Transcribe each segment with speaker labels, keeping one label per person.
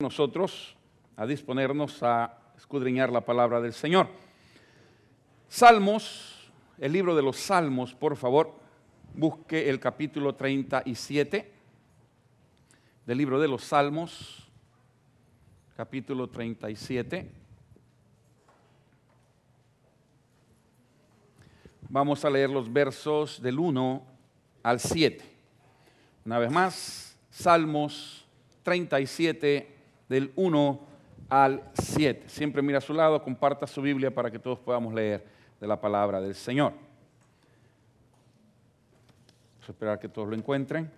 Speaker 1: nosotros a disponernos a escudriñar la palabra del Señor. Salmos, el libro de los Salmos, por favor, busque el capítulo 37 del libro de los Salmos, capítulo 37. Vamos a leer los versos del 1 al 7. Una vez más, Salmos 37 del 1 al 7. Siempre mira a su lado, comparta su Biblia para que todos podamos leer de la palabra del Señor. Vamos a esperar que todos lo encuentren.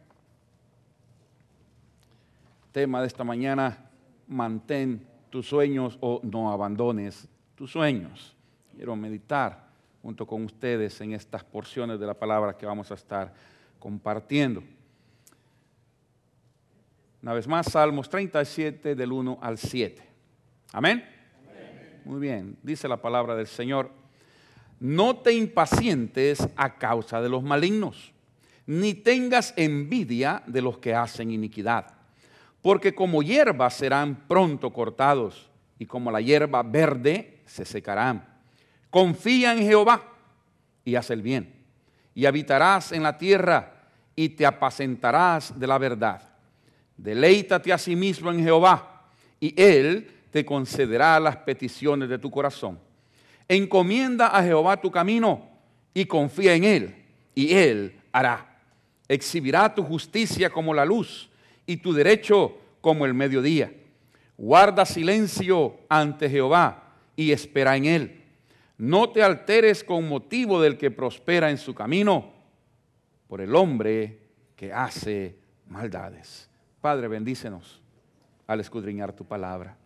Speaker 1: Tema de esta mañana, mantén tus sueños o no abandones tus sueños. Quiero meditar junto con ustedes en estas porciones de la palabra que vamos a estar compartiendo. Una vez más, Salmos 37 del 1 al 7. Amén. Muy bien, dice la palabra del Señor. No te impacientes a causa de los malignos, ni tengas envidia de los que hacen iniquidad, porque como hierba serán pronto cortados, y como la hierba verde se secarán. Confía en Jehová y haz el bien, y habitarás en la tierra, y te apacentarás de la verdad Deleítate a sí mismo en Jehová y Él te concederá las peticiones de tu corazón. Encomienda a Jehová tu camino y confía en Él y Él hará. Exhibirá tu justicia como la luz y tu derecho como el mediodía. Guarda silencio ante Jehová y espera en Él. No te alteres con motivo del que prospera en su camino por el hombre que hace maldades. Padre, bendícenos al escudriñar tu palabra.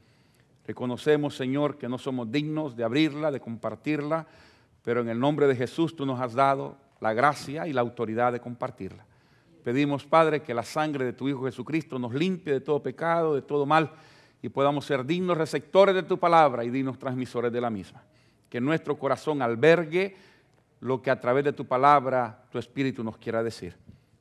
Speaker 1: Reconocemos, Señor, que no somos dignos de abrirla, de compartirla, pero en el nombre de Jesús tú nos has dado la gracia y la autoridad de compartirla. Pedimos, Padre, que la sangre de tu Hijo Jesucristo nos limpie de todo pecado, de todo mal, y podamos ser dignos receptores de tu palabra y dignos transmisores de la misma. Que nuestro corazón albergue lo que a través de tu palabra tu Espíritu nos quiera decir.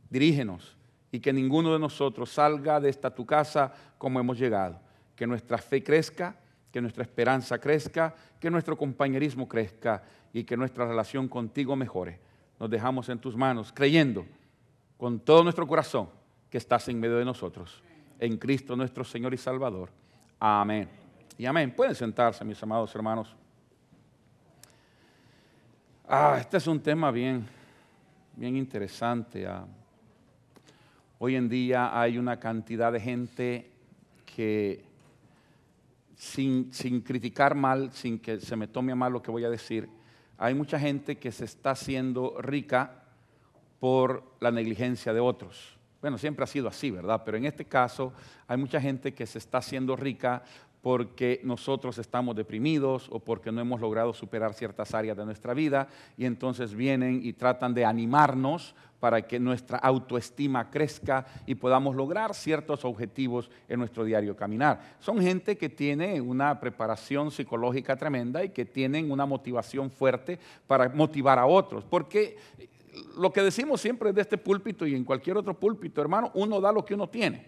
Speaker 1: Dirígenos y que ninguno de nosotros salga de esta tu casa como hemos llegado. Que nuestra fe crezca, que nuestra esperanza crezca, que nuestro compañerismo crezca y que nuestra relación contigo mejore. Nos dejamos en tus manos, creyendo con todo nuestro corazón que estás en medio de nosotros. En Cristo nuestro Señor y Salvador. Amén. Y amén. Pueden sentarse, mis amados hermanos. Ah, este es un tema bien, bien interesante. Ah. Hoy en día hay una cantidad de gente que, sin, sin, criticar mal, sin que se me tome a mal lo que voy a decir, hay mucha gente que se está haciendo rica por la negligencia de otros. Bueno, siempre ha sido así, ¿verdad? Pero en este caso hay mucha gente que se está haciendo rica porque nosotros estamos deprimidos o porque no hemos logrado superar ciertas áreas de nuestra vida y entonces vienen y tratan de animarnos para que nuestra autoestima crezca y podamos lograr ciertos objetivos en nuestro diario caminar. Son gente que tiene una preparación psicológica tremenda y que tienen una motivación fuerte para motivar a otros, porque lo que decimos siempre de este púlpito y en cualquier otro púlpito, hermano, uno da lo que uno tiene.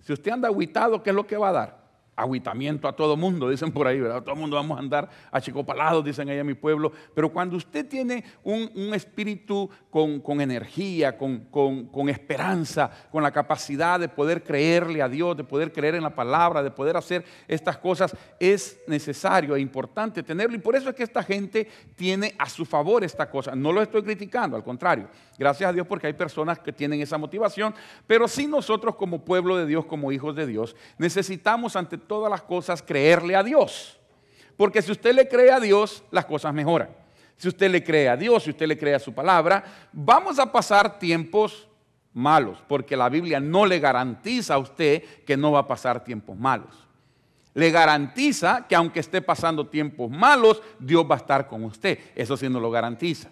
Speaker 1: Si usted anda aguitado, ¿qué es lo que va a dar? agüitamiento a todo mundo, dicen por ahí, ¿verdad? Todo mundo vamos a andar a Palado dicen ahí a mi pueblo. Pero cuando usted tiene un, espíritu con, energía, con, esperanza, con la capacidad de poder creerle a Dios, de poder creer en la palabra, de poder hacer estas cosas, es necesario e importante tenerlo. Y por eso es que esta gente tiene a su favor esta cosa. No lo estoy criticando, al contrario. Gracias a Dios porque hay personas que tienen esa motivación. Pero si nosotros como pueblo de Dios, como hijos de Dios, necesitamos ante todas las cosas creerle a Dios. Porque si usted le cree a Dios, las cosas mejoran. Si usted le cree a Dios, si usted le cree a su palabra, vamos a pasar tiempos malos, porque la Biblia no le garantiza a usted que no va a pasar tiempos malos. Le garantiza que aunque esté pasando tiempos malos, Dios va a estar con usted. Eso sí no lo garantiza.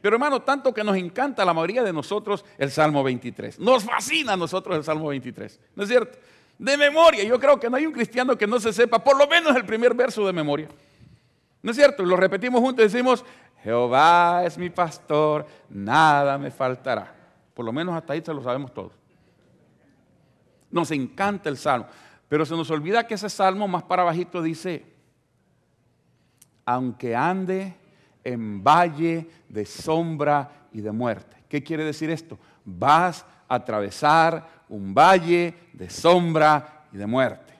Speaker 1: Pero hermano, tanto que nos encanta la mayoría de nosotros el Salmo 23. Nos fascina a nosotros el Salmo 23. ¿No es cierto? de memoria. Yo creo que no hay un cristiano que no se sepa por lo menos el primer verso de memoria. ¿No es cierto? Lo repetimos juntos y decimos, Jehová es mi pastor, nada me faltará. Por lo menos hasta ahí se lo sabemos todos. Nos encanta el salmo, pero se nos olvida que ese salmo más para bajito dice, aunque ande en valle de sombra y de muerte. ¿Qué quiere decir esto? Vas a atravesar un valle de sombra y de muerte.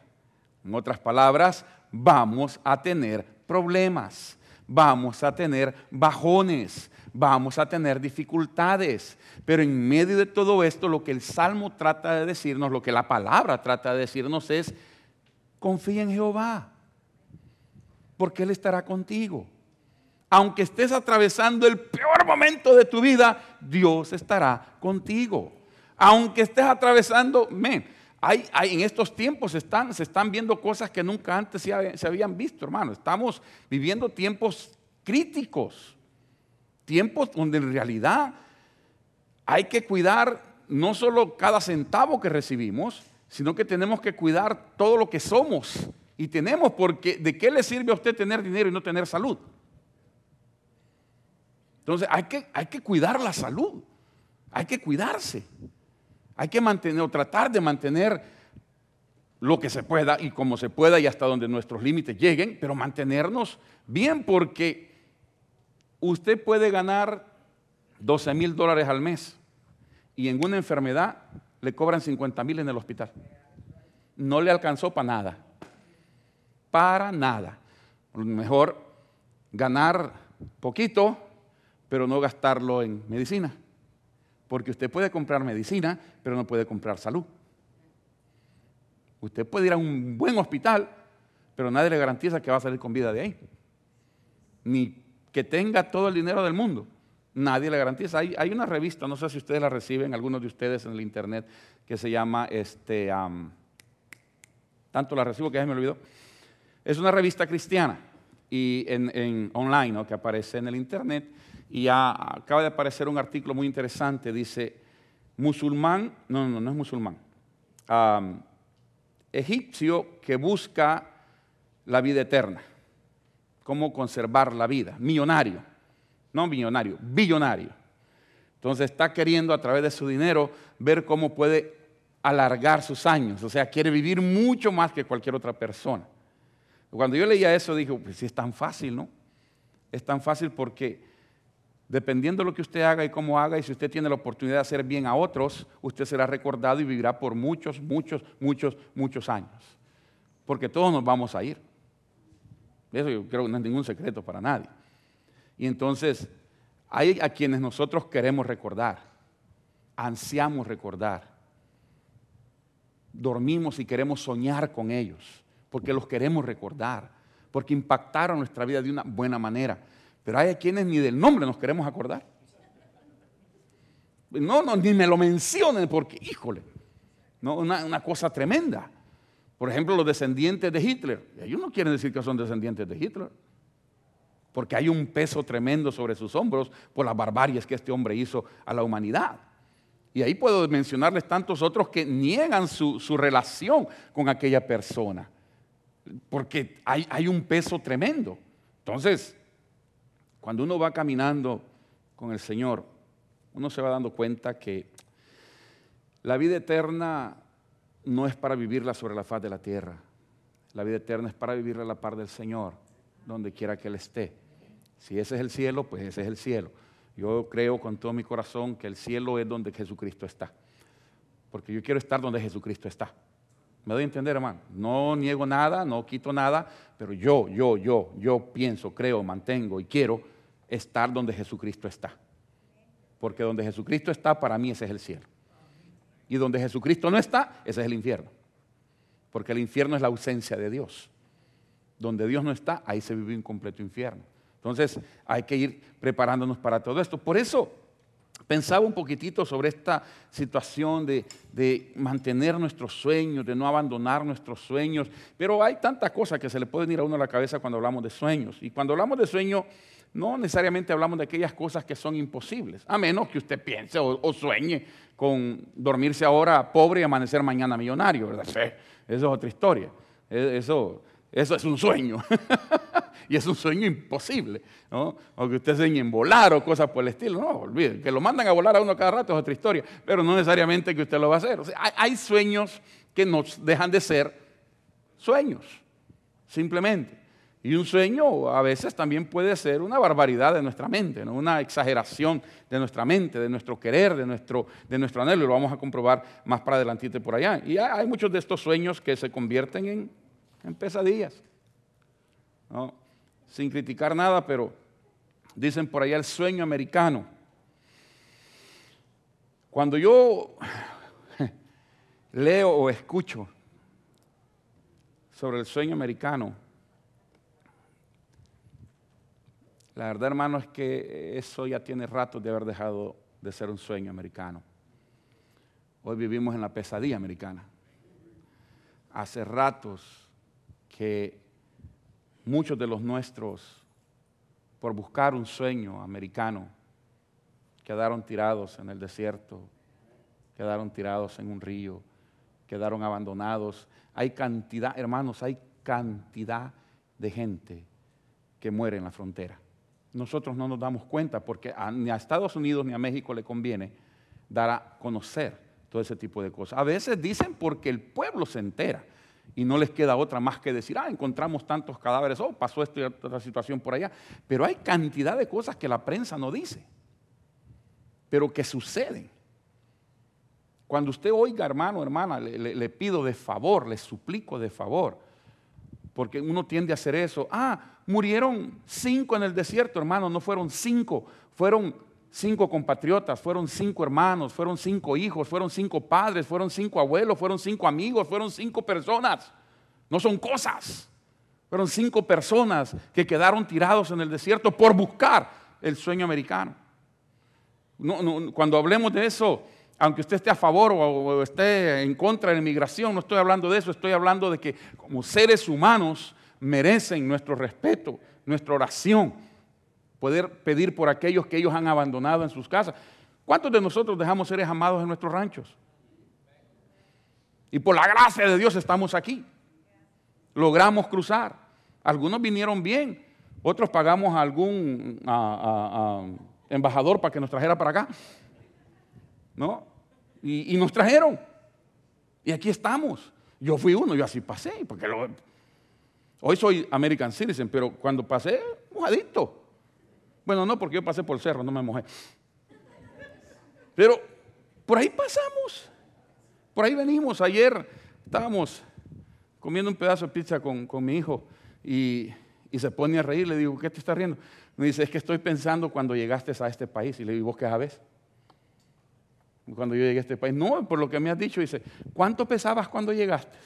Speaker 1: En otras palabras, vamos a tener problemas, vamos a tener bajones, vamos a tener dificultades. Pero en medio de todo esto, lo que el Salmo trata de decirnos, lo que la palabra trata de decirnos es, confía en Jehová, porque Él estará contigo. Aunque estés atravesando el peor momento de tu vida, Dios estará contigo. Aunque estés atravesando, men, hay, en estos tiempos se están viendo cosas que nunca antes se, habían visto, hermano. Estamos viviendo tiempos críticos, tiempos donde en realidad hay que cuidar no solo cada centavo que recibimos, sino que tenemos que cuidar todo lo que somos y tenemos, porque ¿de qué le sirve a usted tener dinero y no tener salud? Entonces hay que cuidar la salud, hay que cuidarse. Hay que mantener o tratar de mantener lo que se pueda y como se pueda y hasta donde nuestros límites lleguen, pero mantenernos bien porque usted puede ganar 12 mil dólares al mes y en una enfermedad le cobran 50 mil en el hospital. No le alcanzó para nada. Para nada. Mejor ganar poquito, pero no gastarlo en medicina. Porque usted puede comprar medicina, pero no puede comprar salud. Usted puede ir a un buen hospital, pero nadie le garantiza que va a salir con vida de ahí. Ni que tenga todo el dinero del mundo. Nadie le garantiza. Hay, una revista, no sé si ustedes la reciben, algunos de ustedes en el internet, que se llama, este, tanto la recibo que ya me olvidó. Es una revista cristiana y en, online, ¿no? que aparece en el internet y acaba de aparecer un artículo muy interesante, dice, musulmán, no, no, no es musulmán, egipcio que busca la vida eterna, cómo conservar la vida, millonario, no millonario, billonario. Entonces está queriendo a través de su dinero ver cómo puede alargar sus años, o sea, quiere vivir mucho más que cualquier otra persona. Cuando yo leía eso dije, pues si es tan fácil, ¿no? Es tan fácil porque Dependiendo de lo que usted haga y cómo haga, y si usted tiene la oportunidad de hacer bien a otros, usted será recordado y vivirá por muchos, muchos, muchos, muchos años. Porque todos nos vamos a ir. Eso yo creo que no es ningún secreto para nadie. Y entonces, hay a quienes nosotros queremos recordar, ansiamos recordar, dormimos y queremos soñar con ellos, porque los queremos recordar, porque impactaron nuestra vida de una buena manera. Pero hay quienes ni del nombre nos queremos acordar. No, no, ni me lo mencionen porque, híjole, no, una, cosa tremenda. Por ejemplo, los descendientes de Hitler. Ellos no quieren decir que son descendientes de Hitler. Porque hay un peso tremendo sobre sus hombros por las barbarias que este hombre hizo a la humanidad. Y ahí puedo mencionarles tantos otros que niegan su, su relación con aquella persona. Porque hay, hay un peso tremendo. Entonces, cuando uno va caminando con el Señor, uno se va dando cuenta que la vida eterna no es para vivirla sobre la faz de la tierra. La vida eterna es para vivirla a la par del Señor, donde quiera que Él esté. Si ese es el cielo, pues ese es el cielo. Yo creo con todo mi corazón que el cielo es donde Jesucristo está. Porque yo quiero estar donde Jesucristo está. Me doy a entender, hermano. No niego nada, no quito nada, pero yo, yo, yo, yo pienso, creo, mantengo y quiero estar donde Jesucristo está. Porque donde Jesucristo está, para mí ese es el cielo. Y donde Jesucristo no está, ese es el infierno. Porque el infierno es la ausencia de Dios. Donde Dios no está, ahí se vive un completo infierno. Entonces hay que ir preparándonos para todo esto. Por eso pensaba un poquitito sobre esta situación de, mantener nuestros sueños, de no abandonar nuestros sueños, pero hay tantas cosas que se le pueden ir a uno a la cabeza cuando hablamos de sueños. Y cuando hablamos de sueños, no necesariamente hablamos de aquellas cosas que son imposibles, a menos que usted piense o, sueñe con dormirse ahora pobre y amanecer mañana millonario, ¿verdad? eso es otra historia. E, eso, eso es un sueño. y es un sueño imposible, ¿no? O que usted sueñe en volar o cosas por el estilo, no, olviden, que lo mandan a volar a uno cada rato es otra historia, pero no necesariamente que usted lo va a hacer. O sea, hay, sueños que nos dejan de ser sueños, simplemente. Y un sueño a veces también puede ser una barbaridad de nuestra mente, ¿no? una exageración de nuestra mente, de nuestro querer, de nuestro, de anhelo. Y lo vamos a comprobar más para adelante por allá. Y hay muchos de estos sueños que se convierten en, en pesadillas. ¿no? sin criticar nada, pero dicen por allá el sueño americano. Cuando yo leo o escucho sobre el sueño americano, la verdad hermano es que eso ya tiene rato de haber dejado de ser un sueño americano. Hoy vivimos en la pesadilla americana. Hace ratos que muchos de los nuestros, por buscar un sueño americano, quedaron tirados en el desierto, quedaron tirados en un río, quedaron abandonados. Hay cantidad, hermanos, hay cantidad de gente que muere en la frontera. Nosotros no nos damos cuenta porque ni a Estados Unidos ni a México le conviene dar a conocer todo ese tipo de cosas. A veces dicen porque el pueblo se entera y no les queda otra más que decir, ah, encontramos tantos cadáveres, oh, pasó esta otra situación por allá. Pero hay cantidad de cosas que la prensa no dice, pero que suceden. Cuando usted oiga, hermano, hermana, le, le pido de favor, le suplico de favor, porque uno tiende a hacer eso. Ah, murieron cinco en el desierto, hermano, no fueron cinco, fueron cinco compatriotas, fueron cinco hermanos, fueron cinco hijos, fueron cinco padres, fueron cinco abuelos, fueron cinco amigos, fueron cinco personas. No son cosas. Fueron cinco personas que quedaron tirados en el desierto por buscar el sueño americano. cuando hablemos de eso, aunque usted esté a favor o, o esté en contra de la inmigración, no estoy hablando de eso, estoy hablando de que como seres humanos merecen nuestro respeto, nuestra oración, poder pedir por aquellos que ellos han abandonado en sus casas. ¿Cuántos de nosotros dejamos seres amados en nuestros ranchos? Y por la gracia de Dios estamos aquí. Logramos cruzar. Algunos vinieron bien, otros pagamos a algún embajador para que nos trajera para acá. ¿No? Y, nos trajeron. Y aquí estamos. Yo fui uno, yo así pasé. Porque Hoy soy American Citizen, pero cuando pasé, mojadito. Bueno, no, porque yo pasé por el cerro, no me mojé. Pero por ahí pasamos, por ahí venimos. Ayer estábamos comiendo un pedazo de pizza con, mi hijo y, se pone a reír. Le digo, ¿qué te estás riendo? Me dice, es que estoy pensando cuando llegaste a este país. Y le digo, ¿vos qué sabes? Cuando yo llegué a este país. No, por lo que me has dicho. Dice, ¿cuánto pesabas cuando llegaste?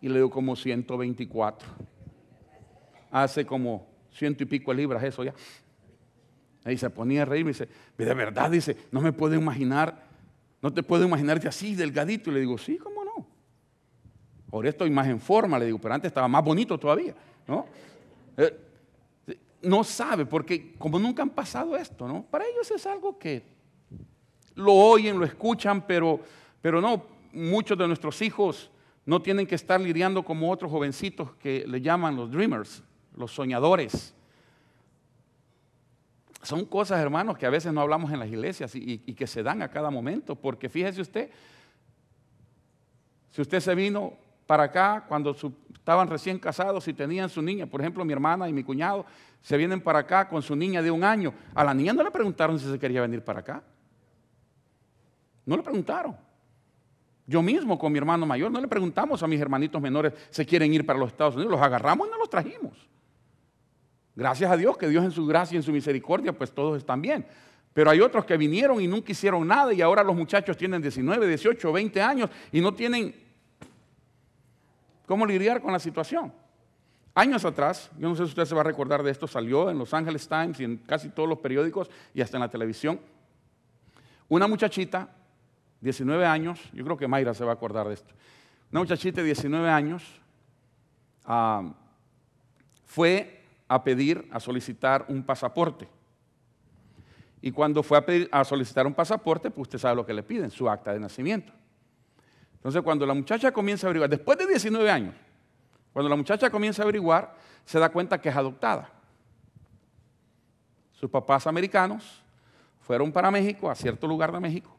Speaker 1: Y le digo, como 124. Hace como ciento y pico de libras eso ya. ahí se ponía a reír, me dice, de verdad, dice, no me puedo imaginar, no te puedo imaginarte así, delgadito. Y le digo, sí, ¿cómo no? Ahora estoy más en forma, le digo, pero antes estaba más bonito todavía, ¿no? Eh, no sabe, porque como nunca han pasado esto, ¿no? Para ellos es algo que lo oyen, lo escuchan, pero, pero no, muchos de nuestros hijos no tienen que estar lidiando como otros jovencitos que le llaman los dreamers, los soñadores. Son cosas, hermanos, que a veces no hablamos en las iglesias y, que se dan a cada momento, porque fíjese usted, si usted se vino para acá cuando estaban recién casados y tenían su niña, por ejemplo, mi hermana y mi cuñado se vienen para acá con su niña de un año, a la niña no le preguntaron si se quería venir para acá, no le preguntaron. Yo mismo con mi hermano mayor no le preguntamos a mis hermanitos menores si quieren ir para los Estados Unidos, los agarramos y no los trajimos. Gracias a Dios que Dios en su gracia y en su misericordia, pues todos están bien. Pero hay otros que vinieron y nunca hicieron nada y ahora los muchachos tienen 19, 18, 20 años y no tienen cómo lidiar con la situación. Años atrás, yo no sé si usted se va a recordar de esto, salió en Los Angeles Times y en casi todos los periódicos y hasta en la televisión, una muchachita, 19 años, yo creo que Mayra se va a acordar de esto, una muchachita de 19 años ah, fue a pedir, a solicitar un pasaporte. Y cuando fue a, solicitar un pasaporte, pues usted sabe lo que le piden, su acta de nacimiento. Entonces, cuando la muchacha comienza a averiguar, después de 19 años, cuando la muchacha comienza a averiguar, se da cuenta que es adoptada. Sus papás americanos fueron para México, a cierto lugar de México,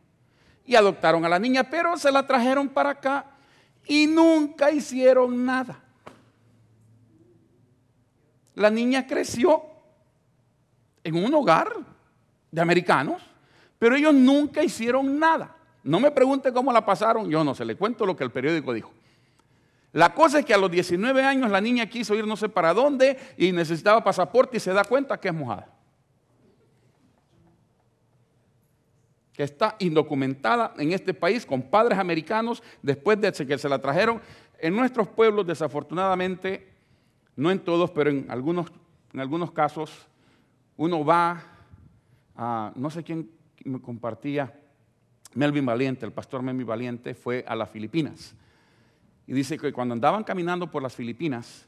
Speaker 1: y adoptaron a la niña, pero se la trajeron para acá y nunca hicieron nada. La niña creció en un hogar de americanos, pero ellos nunca hicieron nada. No me pregunte cómo la pasaron, yo no se le cuento lo que el periódico dijo. La cosa es que a los 19 años la niña quiso ir no sé para dónde y necesitaba pasaporte y se da cuenta que es mojada. Que está indocumentada en este país con padres americanos después de que se la trajeron. En nuestros pueblos, desafortunadamente, no en todos, pero en algunos, en algunos casos, uno va a, no sé quién me compartía, Melvin Valiente, el pastor Melvin Valiente, fue a las Filipinas. Y dice que cuando andaban caminando por las Filipinas,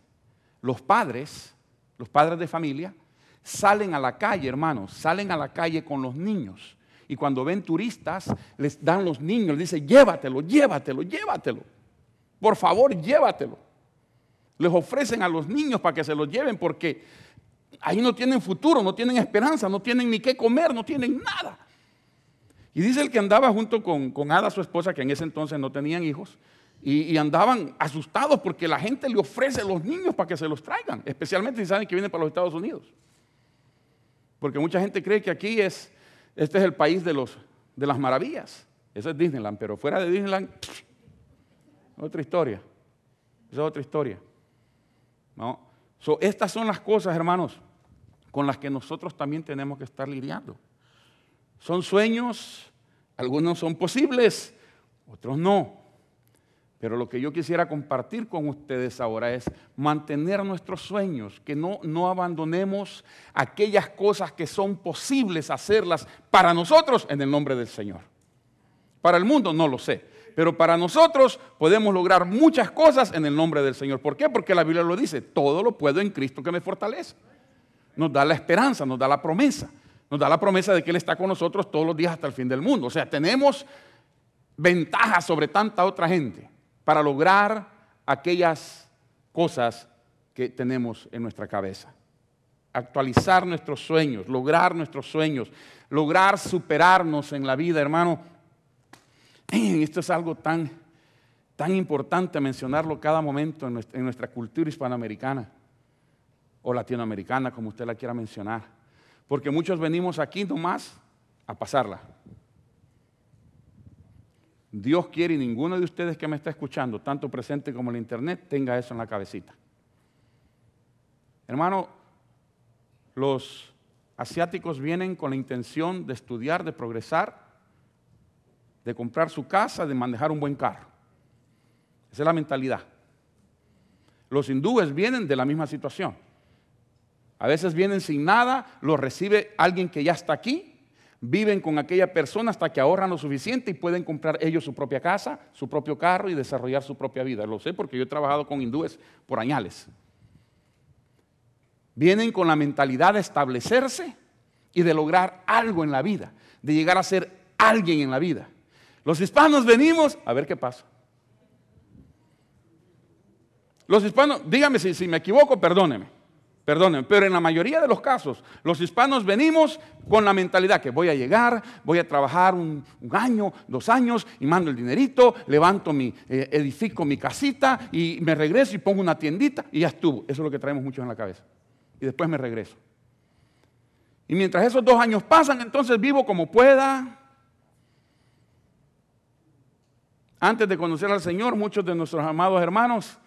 Speaker 1: los padres, los padres de familia, salen a la calle, hermanos, salen a la calle con los niños. Y cuando ven turistas, les dan los niños, les dice, llévatelo, llévatelo, llévatelo. Por favor, llévatelo. Les ofrecen a los niños para que se los lleven porque ahí no tienen futuro, no tienen esperanza, no tienen ni qué comer, no tienen nada. Y dice el que andaba junto con, Ada, su esposa, que en ese entonces no tenían hijos, y, andaban asustados porque la gente le ofrece a los niños para que se los traigan, especialmente si saben que vienen para los Estados Unidos. Porque mucha gente cree que aquí es, este es el país de, los, de las maravillas. Eso es Disneyland, pero fuera de Disneyland, otra historia. Esa es otra historia. ¿no? estas son las cosas, hermanos, con las que nosotros también tenemos que estar lidiando. Son sueños, algunos son posibles, otros no. Pero lo que yo quisiera compartir con ustedes ahora es mantener nuestros sueños, que no, no abandonemos aquellas cosas que son posibles hacerlas para nosotros en el nombre del Señor. Para el mundo no lo sé, pero para nosotros podemos lograr muchas cosas en el nombre del Señor. ¿Por qué? Porque la Biblia lo dice, todo lo puedo en Cristo que me fortalece. Nos da la esperanza, nos da la promesa, nos da la promesa de que Él está con nosotros todos los días hasta el fin del mundo. O sea, tenemos ventajas sobre tanta otra gente para lograr aquellas cosas que tenemos en nuestra cabeza actualizar nuestros sueños, lograr nuestros sueños, lograr superarnos en la vida, hermano. esto es algo tan, tan importante mencionarlo cada momento en nuestra, en nuestra cultura hispanoamericana o latinoamericana, como usted la quiera mencionar. Porque muchos venimos aquí nomás a pasarla. Dios quiere y ninguno de ustedes que me está escuchando, tanto presente como en el internet, tenga eso en la cabecita. Hermano, los asiáticos vienen con la intención de estudiar, de progresar, de comprar su casa, de manejar un buen carro. Esa es la mentalidad. Los hindúes vienen de la misma situación. A veces vienen sin nada, los recibe alguien que ya está aquí, viven con aquella persona hasta que ahorran lo suficiente y pueden comprar ellos su propia casa, su propio carro y desarrollar su propia vida. Lo sé porque yo he trabajado con hindúes por añales. Vienen con la mentalidad de establecerse y de lograr algo en la vida, de llegar a ser alguien en la vida. Los hispanos venimos a ver qué pasa. Los hispanos, dígame si, me equivoco, perdóneme, perdóneme, pero en la mayoría de los casos, los hispanos venimos con la mentalidad que voy a llegar, voy a trabajar un, año, dos años y mando el dinerito, levanto mi, eh, edifico mi casita y me regreso y pongo una tiendita y ya estuvo. Eso es lo que traemos muchos en la cabeza. Y después me regreso. Y mientras esos dos años pasan, entonces vivo como pueda, Antes de conocer al Señor, muchos de nuestros amados hermanos,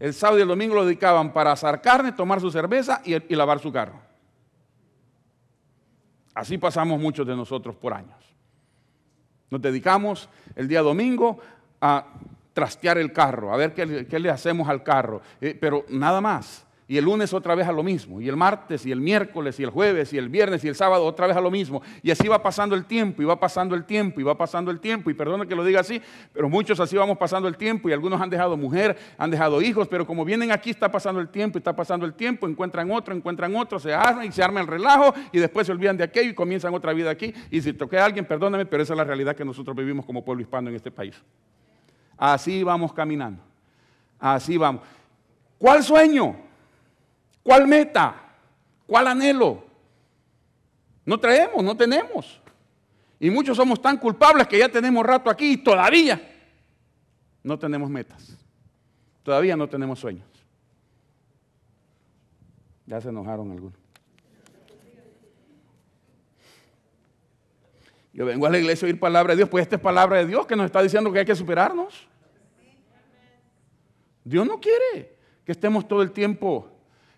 Speaker 1: el sábado y el domingo lo dedicaban para asar carne, tomar su cerveza y, lavar su carro. Así pasamos muchos de nosotros por años. Nos dedicamos el día domingo a trastear el carro, a ver qué, le hacemos al carro, eh, pero nada más y el lunes otra vez a lo mismo, y el martes, y el miércoles, y el jueves, y el viernes, y el sábado otra vez a lo mismo. Y así va pasando el tiempo, y va pasando el tiempo, y va pasando el tiempo, y perdona que lo diga así, pero muchos así vamos pasando el tiempo, y algunos han dejado mujer, han dejado hijos, pero como vienen aquí está pasando el tiempo, está pasando el tiempo, encuentran otro, encuentran otro, se arman y se arma el relajo, y después se olvidan de aquello y comienzan otra vida aquí. Y si toqué a alguien, perdóname, pero esa es la realidad que nosotros vivimos como pueblo hispano en este país. Así vamos caminando, así vamos. ¿Cuál sueño? ¿Cuál meta? ¿Cuál anhelo? No traemos, no tenemos. Y muchos somos tan culpables que ya tenemos rato aquí y todavía no tenemos metas. Todavía no tenemos sueños. Ya se enojaron algunos. Yo vengo a la iglesia a oír palabra de Dios, pues esta es palabra de Dios que nos está diciendo que hay que superarnos. Dios no quiere que estemos todo el tiempo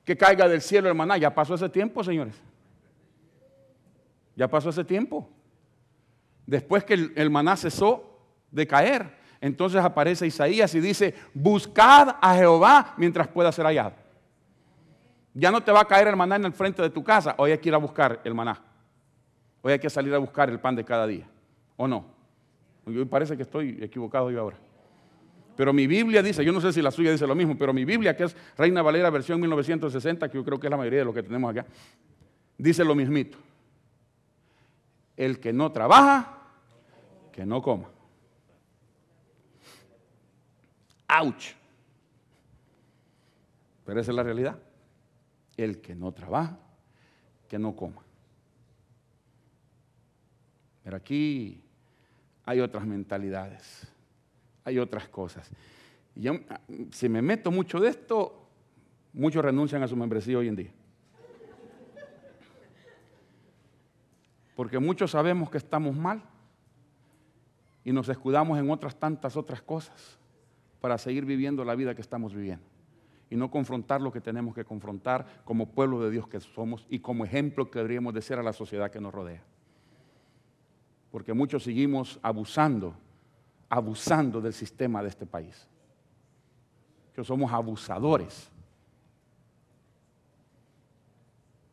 Speaker 1: que caiga del cielo el maná. Ya pasó ese tiempo, señores. Ya pasó ese tiempo. Después que el, maná cesó de caer, entonces aparece Isaías y dice, buscad a Jehová mientras pueda ser hallado. Ya no te va a caer el maná en el frente de tu casa. Hoy hay que ir a buscar el maná. Hoy hay que salir a buscar el pan de cada día. ¿O no? Me parece que estoy equivocado yo ahora pero mi Biblia dice, yo no sé si la suya dice lo mismo, pero mi Biblia, que es Reina Valera versión 1960, que yo creo que es la mayoría de lo que tenemos acá, dice lo mismito. El que no trabaja, que no coma. ¡Auch! Pero esa es la realidad. El que no trabaja, que no coma. Pero aquí hay otras mentalidades hay otras cosas. Y ah, si me meto mucho de esto, muchos renuncian a su membresía hoy en día. Porque muchos sabemos que estamos mal y nos escudamos en otras tantas otras cosas para seguir viviendo la vida que estamos viviendo y no confrontar lo que tenemos que confrontar como pueblo de Dios que somos y como ejemplo que deberíamos de ser a la sociedad que nos rodea. Porque muchos seguimos abusando abusando del sistema de este país. Que somos abusadores.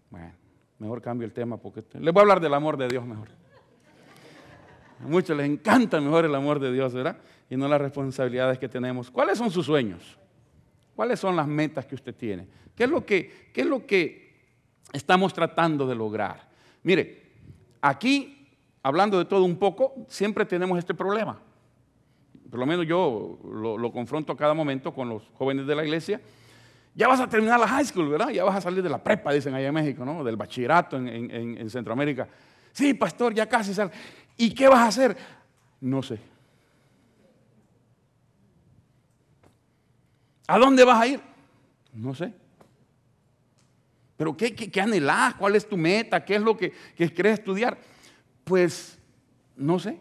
Speaker 1: Bueno, mejor cambio el tema porque les voy a hablar del amor de Dios mejor. A muchos les encanta mejor el amor de Dios, ¿verdad? Y no las responsabilidades que tenemos. ¿Cuáles son sus sueños? ¿Cuáles son las metas que usted tiene? ¿Qué lo qué es lo que estamos tratando de lograr? Mire, aquí, hablando de todo un poco, siempre tenemos este problema por lo menos yo lo, confronto a cada momento con los jóvenes de la iglesia, ya vas a terminar la high school, ¿verdad? Ya vas a salir de la prepa, dicen allá en México, ¿no? Del bachillerato en, Centroamérica. Sí, pastor, ya casi sal. ¿Y qué vas a hacer? No sé. ¿A dónde vas a ir? No sé. ¿Pero qué, qué, ¿Cuál es tu meta? ¿Qué es lo que, que, estudiar? Pues no sé.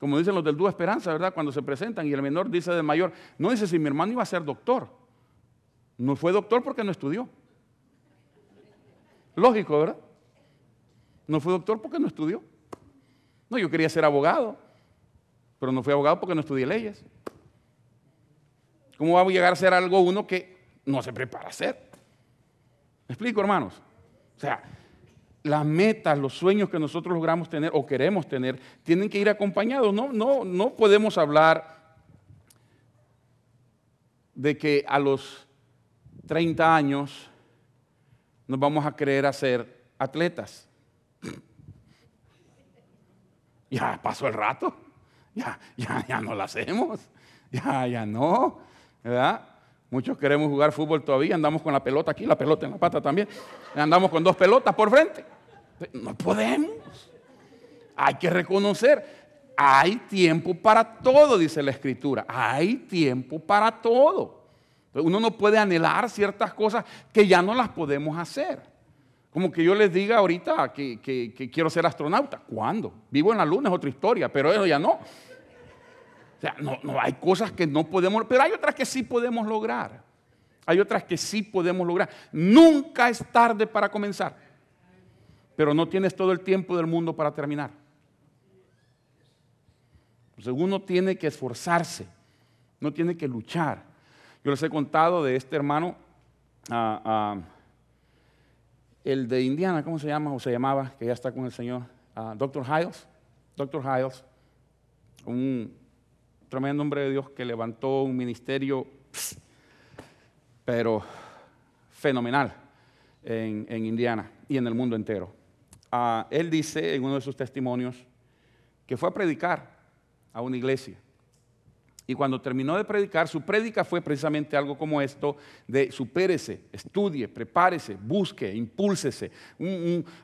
Speaker 1: Como dicen los del Dúo Esperanza, ¿verdad? Cuando se presentan y el menor dice del mayor, no dice si mi hermano iba a ser doctor. No fue doctor porque no estudió. Lógico, ¿verdad? No fue doctor porque no estudió. No, yo quería ser abogado, pero no fui abogado porque no estudié leyes. ¿Cómo va a llegar a ser algo uno que no se prepara a ser? ¿Me explico, hermanos? O sea, las metas, los sueños que nosotros logramos tener o queremos tener, tienen que ir acompañados. No, no, no podemos hablar de que a los 30 años nos vamos a creer a ser atletas. Ya pasó el rato, ya, ya, ya no lo hacemos, ya, ya no, ¿verdad? Muchos queremos jugar fútbol todavía, andamos con la pelota aquí, la pelota en la pata también. Andamos con dos pelotas por frente. No podemos. Hay que reconocer, hay tiempo para todo, dice la escritura. Hay tiempo para todo. Uno no puede anhelar ciertas cosas que ya no las podemos hacer. Como que yo les diga ahorita que, quiero ser astronauta. ¿Cuándo? Vivo en la luna, es otra historia, pero eso ya no. O sea, no, no, hay cosas que no podemos, pero hay otras que sí podemos lograr. Hay otras que sí podemos lograr. Nunca es tarde para comenzar, pero no tienes todo el tiempo del mundo para terminar. Entonces pues uno tiene que esforzarse, no tiene que luchar. Yo les he contado de este hermano, ah, ah, el de Indiana, ¿cómo se llama? O se llamaba, que ya está con el Señor, ah, Dr. Hiles. Dr. Hiles, un tremendo hombre de Dios que levantó un ministerio, pero fenomenal en, Indiana y en el mundo entero. Ah, él dice en uno de sus testimonios que fue a predicar a una iglesia y cuando terminó de predicar, su prédica fue precisamente algo como esto, de supérese, estudie, prepárese, busque, impúlsese,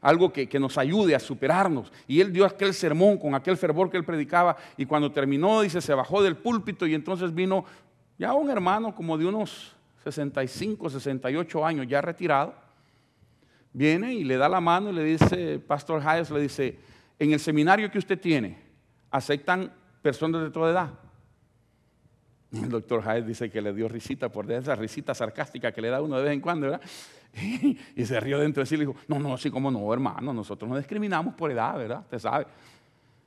Speaker 1: algo que, que nos ayude a superarnos. Y él dio aquel sermón con aquel fervor que él predicaba y cuando terminó, dice, se bajó del púlpito y entonces vino ya un hermano como de unos 65, 68 años, ya retirado, viene y le da la mano y le dice, Pastor Hayes le dice, en el seminario que usted tiene, ¿aceptan personas de toda edad? El doctor Hayes dice que le dio risita por esa risita sarcástica que le da uno de vez en cuando, ¿verdad? Y, se rió dentro de sí y le dijo, no, no, sí, como no, hermano, nosotros no discriminamos por edad, ¿verdad? Te sabe.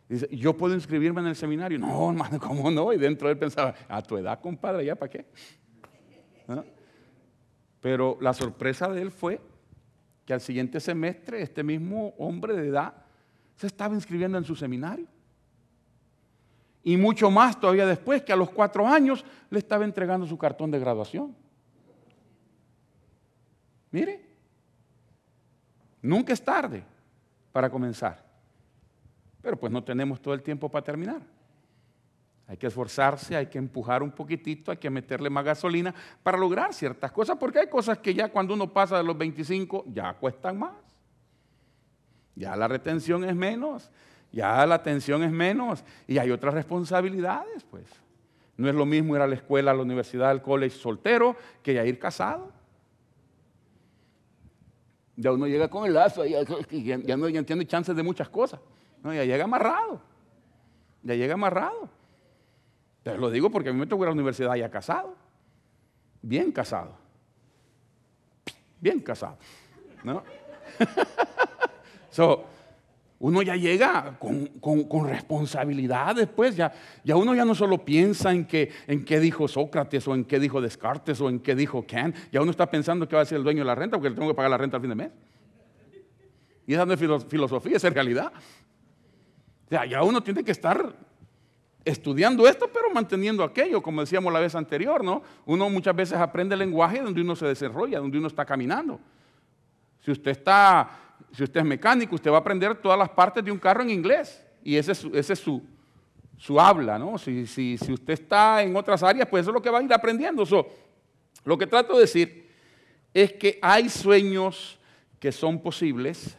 Speaker 1: Dice, ¿yo puedo inscribirme en el seminario? No, hermano, ¿cómo no? Y dentro de él pensaba, a tu edad, compadre, ¿ya para qué? Pero la sorpresa de él fue que al siguiente semestre este mismo hombre de edad se estaba inscribiendo en su seminario y mucho más todavía después que a los cuatro años le estaba entregando su cartón de graduación. Mire, nunca es tarde para comenzar, pero pues no tenemos todo el tiempo para terminar. Hay que esforzarse, hay que empujar un poquitito, hay que meterle más gasolina para lograr ciertas cosas, porque hay cosas que ya cuando uno pasa de los 25 ya cuestan más, ya la retención es menos, ya la atención es menos y hay otras responsabilidades, pues. No es lo mismo ir a la escuela, a la universidad, al college soltero que ya ir casado. Ya uno llega con el lazo, y ya, no ya chances de muchas cosas. No, ya llega amarrado. Ya llega amarrado. Te lo digo porque a mí me tocó ir a la universidad ya casado. Bien casado. Bien casado. ¿No? so, uno ya llega con, responsabilidad después, ya, uno ya no solo piensa en, qué dijo Sócrates o en qué dijo Descartes o en qué dijo Kant, ya uno está pensando que va a ser el dueño de la renta porque le tengo que pagar la renta al fin de mes. Y esa no es filosofía, esa es realidad. O sea, ya uno tiene que estar estudiando esto, pero manteniendo aquello, como decíamos la vez anterior, ¿no? Uno muchas veces aprende el lenguaje donde uno se desarrolla, donde uno está caminando. Si usted está si usted es mecánico, usted va a aprender todas las partes de un carro en inglés. Y ese es, su, habla, ¿no? Si, usted está en otras áreas, pues eso es lo que va a ir aprendiendo. lo que trato de decir es que hay sueños que son posibles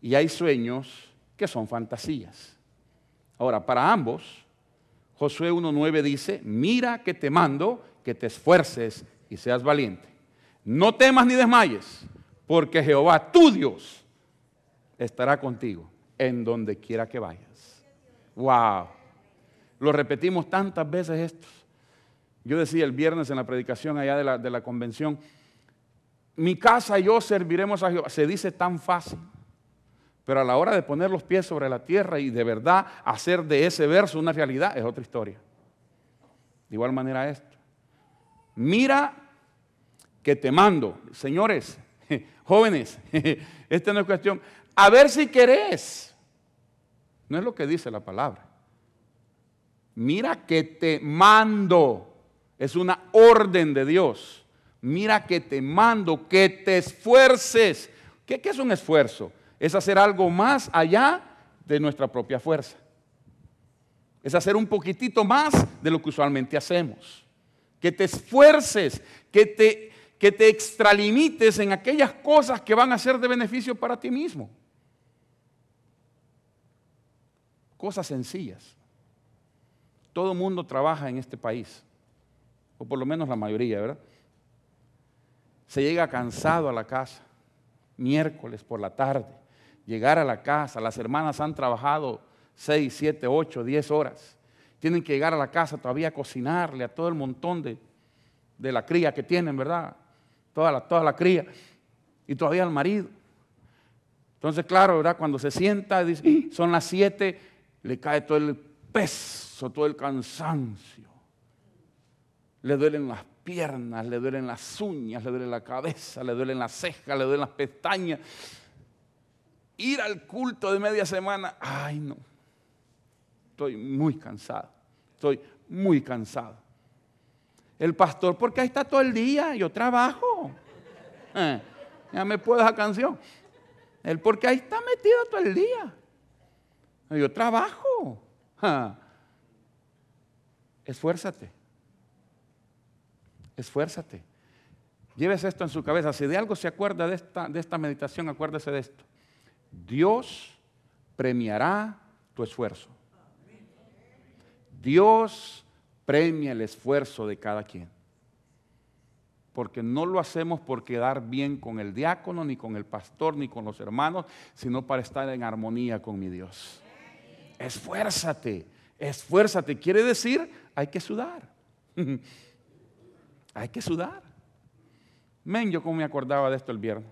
Speaker 1: y hay sueños que son fantasías. Ahora, para ambos, Josué 1.9 dice, mira que te mando que te esfuerces y seas valiente. No temas ni desmayes porque Jehová tu Dios estará contigo en donde quiera que vayas. Wow. Lo repetimos tantas veces esto. Yo decía el viernes en la predicación allá de la, de la convención, mi casa y yo serviremos a Jehová. Se dice tan fácil. Pero a la hora de poner los pies sobre la tierra y de verdad hacer de ese verso una realidad es otra historia. De igual manera esto. Mira que te mando, señores, Jóvenes, esta no es cuestión. A ver si querés. No es lo que dice la palabra. Mira que te mando. Es una orden de Dios. Mira que te mando, que te esfuerces. ¿Qué, es un esfuerzo? Es hacer algo más allá de nuestra propia fuerza. Es hacer un poquitito más de lo que usualmente hacemos. Que te esfuerces, que te que te extralimites en aquellas cosas que van a ser de beneficio para ti mismo. Cosas sencillas. Todo el mundo trabaja en este país, o por lo menos la mayoría, ¿verdad? Se llega cansado a la casa, miércoles por la tarde, llegar a la casa, las hermanas han trabajado 6, 7, 8, 10 horas, tienen que llegar a la casa todavía a cocinarle a todo el montón de, de la cría que tienen, ¿verdad? toda la, toda la cría, y todavía al marido. Entonces, claro, Cuando se sienta, dice, son las siete, le cae todo el peso, todo el cansancio. Le duelen las piernas, le duelen las uñas, le duele la cabeza, le duelen las cejas, le duelen las pestañas. Ir al culto de media semana, ay no, estoy muy cansado, estoy muy cansado. El pastor, porque ahí está todo el día, yo trabajo. Eh, ya me puedo esa canción. Él, porque ahí está metido todo el día. Eh, yo trabajo. Esfuérzate. Esfuérzate. Llévese esto en su cabeza. Si de algo se acuerda de esta, de esta meditación, acuérdese de esto. Dios premiará tu esfuerzo. Dios premia el esfuerzo de cada quien. Porque no lo hacemos por quedar bien con el diácono, ni con el pastor, ni con los hermanos, sino para estar en armonía con mi Dios. Esfuérzate, esfuérzate. Quiere decir, hay que sudar. hay que sudar. Men, yo como me acordaba de esto el viernes.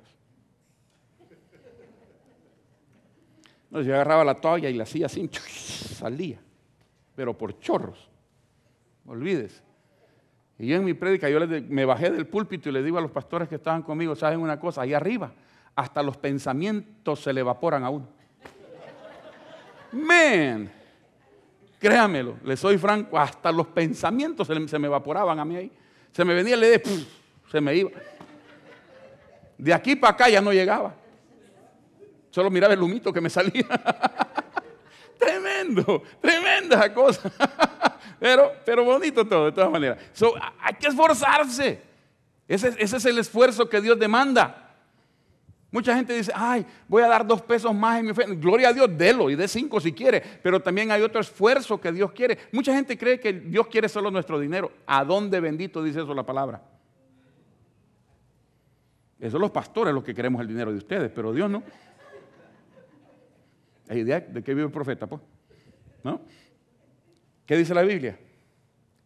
Speaker 1: Nos yo agarraba la toalla y la hacía así, salía, pero por chorros olvides. Y yo en mi prédica, yo me bajé del púlpito y le digo a los pastores que estaban conmigo, ¿saben una cosa? Ahí arriba, hasta los pensamientos se le evaporan a uno. Men, créamelo, le soy franco, hasta los pensamientos se, me evaporaban a mí ahí. Se me venía le de, se me iba. De aquí para acá ya no llegaba. Solo miraba el humito que me salía. tremendo, tremenda cosa. Pero, pero bonito todo, de todas maneras. hay que esforzarse. Ese, es el esfuerzo que Dios demanda. Mucha gente dice, ay, voy a dar dos pesos más en mi oferta. Gloria a Dios, délo y dé cinco si quiere. Pero también hay otro esfuerzo que Dios quiere. Mucha gente cree que Dios quiere solo nuestro dinero. ¿A dónde bendito dice eso la palabra? Eso los pastores los que queremos el dinero de ustedes, pero Dios no. ¿Hay idea de qué vive el profeta, pues? ¿No? ¿Qué dice la Biblia?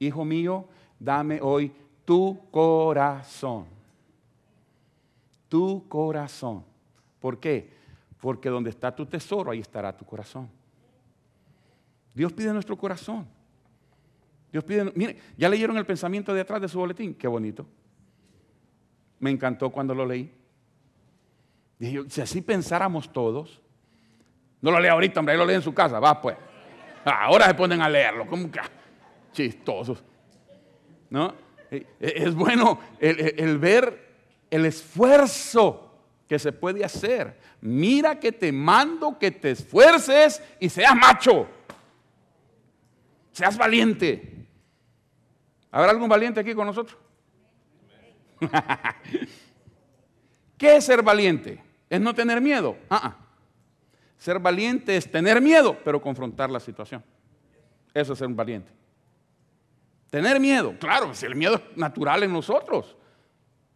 Speaker 1: Hijo mío, dame hoy tu corazón. Tu corazón. ¿Por qué? Porque donde está tu tesoro, ahí estará tu corazón. Dios pide nuestro corazón. Dios pide, mire, ya leyeron el pensamiento de atrás de su boletín, qué bonito. Me encantó cuando lo leí. Dije si así pensáramos todos, no lo lea ahorita, hombre, ahí lo lee en su casa, va pues. Ahora se ponen a leerlo, como que ah, chistosos. ¿No? E, e, es bueno el, ver el esfuerzo que se puede hacer. Mira que te mando que te esfuerces y seas macho. Seas valiente. ¿Habrá algún valiente aquí con nosotros? ¿Qué es ser valiente? Es no tener miedo. Ah, ah. Ser valiente es tener miedo, pero confrontar la situación. Eso es ser un valiente. Tener miedo, claro, es pues, el miedo es natural en nosotros.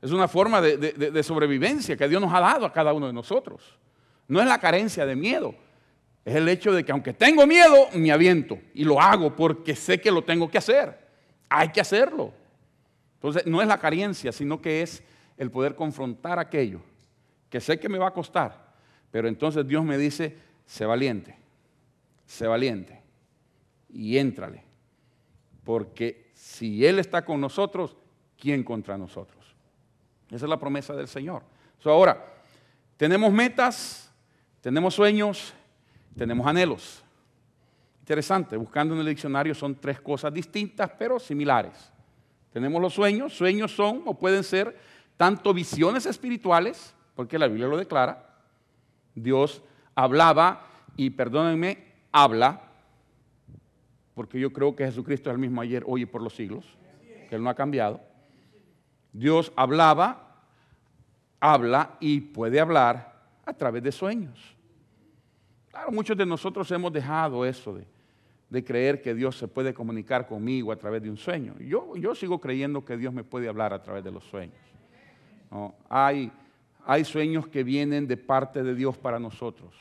Speaker 1: Es una forma de, de, sobrevivencia que Dios nos ha dado a cada uno de nosotros. No es la carencia de miedo, es el hecho de que aunque tengo miedo, me aviento y lo hago porque sé que lo tengo que hacer. Hay que hacerlo. Entonces, no es la carencia, sino que es el poder confrontar aquello que sé que me va a costar, pero entonces Dios me dice, sé valiente, sé valiente y éntrale. Porque si Él está con nosotros, ¿quién contra nosotros? Esa es la promesa del Señor. ahora, tenemos metas, tenemos sueños, tenemos anhelos. Interesante, buscando en el diccionario son tres cosas distintas pero similares. Tenemos los sueños, sueños son o pueden ser tanto visiones espirituales, porque la Biblia lo declara, Dios hablaba y perdónenme, habla, porque yo creo que Jesucristo es el mismo ayer, hoy y por los siglos, que Él no ha cambiado. Dios hablaba, habla y puede hablar a través de sueños. Claro, muchos de nosotros hemos dejado eso de, creer que Dios se puede comunicar conmigo a través de un sueño. Yo, sigo creyendo que Dios me puede hablar a través de los sueños. Hay hay sueños que vienen de parte de Dios para nosotros.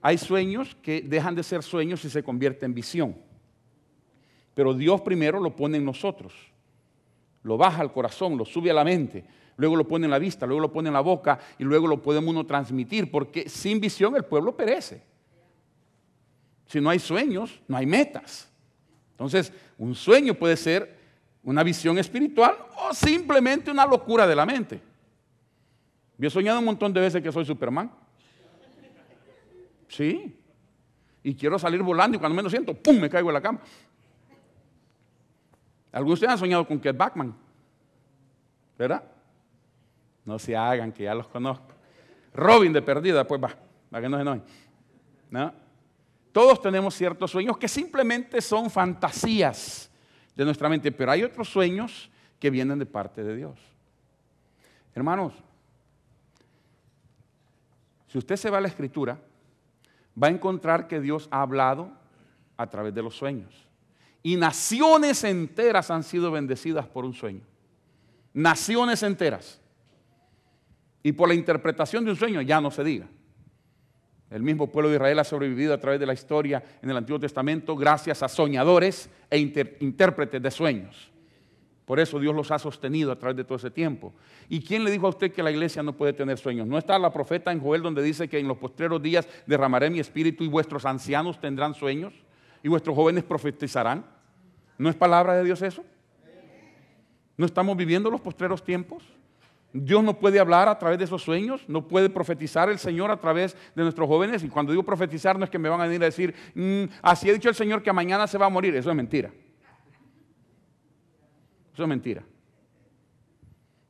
Speaker 1: Hay sueños que dejan de ser sueños y se convierten en visión. Pero Dios primero lo pone en nosotros. Lo baja al corazón, lo sube a la mente, luego lo pone en la vista, luego lo pone en la boca y luego lo podemos uno transmitir, porque sin visión el pueblo perece. Si no hay sueños, no hay metas. Entonces, un sueño puede ser una visión espiritual o simplemente una locura de la mente. Yo he soñado un montón de veces que soy Superman. Sí. Y quiero salir volando y cuando menos siento, ¡pum! me caigo en la cama. ¿Algunos de ustedes han soñado con que es Batman? ¿Verdad? No se hagan, que ya los conozco. Robin de perdida, pues va, para que no se enojen. ¿No? Todos tenemos ciertos sueños que simplemente son fantasías de nuestra mente, pero hay otros sueños que vienen de parte de Dios. Hermanos, si usted se va a la escritura, va a encontrar que Dios ha hablado a través de los sueños. Y naciones enteras han sido bendecidas por un sueño. Naciones enteras. Y por la interpretación de un sueño ya no se diga. El mismo pueblo de Israel ha sobrevivido a través de la historia en el Antiguo Testamento gracias a soñadores e intérpretes de sueños. Por eso Dios los ha sostenido a través de todo ese tiempo. ¿Y quién le dijo a usted que la iglesia no puede tener sueños? ¿No está la profeta en Joel donde dice que en los postreros días derramaré mi espíritu y vuestros ancianos tendrán sueños y vuestros jóvenes profetizarán? ¿No es palabra de Dios eso? ¿No estamos viviendo los postreros tiempos? Dios no puede hablar a través de esos sueños, no puede profetizar el Señor a través de nuestros jóvenes. Y cuando digo profetizar no es que me van a venir a decir, mm, así ha dicho el Señor que mañana se va a morir, eso es mentira. Eso es mentira.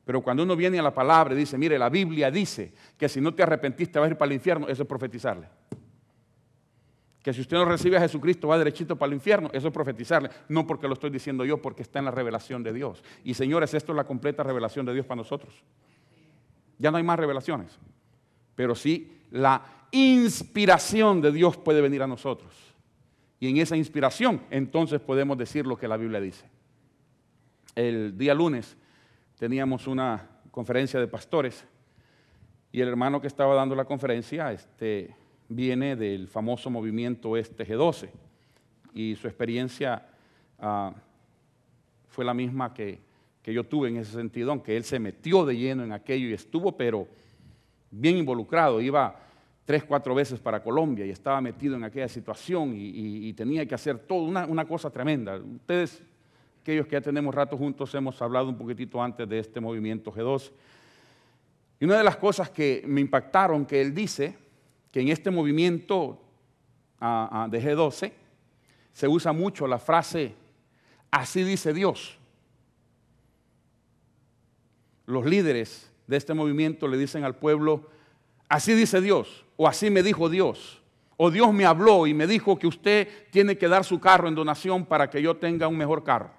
Speaker 1: Pero cuando uno viene a la palabra y dice, mire, la Biblia dice que si no te arrepentiste vas a ir para el infierno, eso es profetizarle. Que si usted no recibe a Jesucristo va derechito para el infierno, eso es profetizarle. No porque lo estoy diciendo yo, porque está en la revelación de Dios. Y señores, esto es la completa revelación de Dios para nosotros. Ya no hay más revelaciones. Pero sí, la inspiración de Dios puede venir a nosotros. Y en esa inspiración, entonces podemos decir lo que la Biblia dice el día lunes teníamos una conferencia de pastores y el hermano que estaba dando la conferencia este, viene del famoso movimiento este G12 y su experiencia ah, fue la misma que, yo tuve en ese sentido, aunque él se metió de lleno en aquello y estuvo, pero bien involucrado, iba tres, cuatro veces para Colombia y estaba metido en aquella situación y, tenía que hacer todo, una, una, cosa tremenda. Ustedes aquellos que ya tenemos rato juntos hemos hablado un poquitito antes de este movimiento g 12 Y una de las cosas que me impactaron que él dice, que en este movimiento de G12 se usa mucho la frase, así dice Dios. Los líderes de este movimiento le dicen al pueblo, así dice Dios, o así me dijo Dios, o Dios me habló y me dijo que usted tiene que dar su carro en donación para que yo tenga un mejor carro.